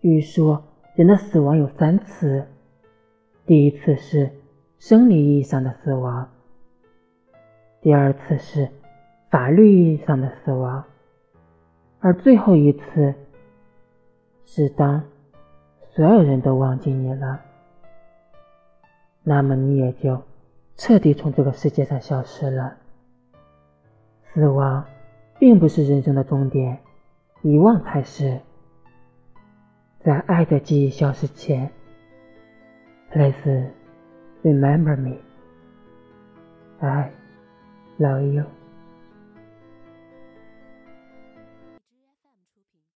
据说人的死亡有三次，第一次是生理意义上的死亡，第二次是法律意义上的死亡，而最后一次是当所有人都忘记你了，那么你也就彻底从这个世界上消失了。死亡并不是人生的终点，遗忘才是。在爱的记忆消失前，Please remember me. I love you.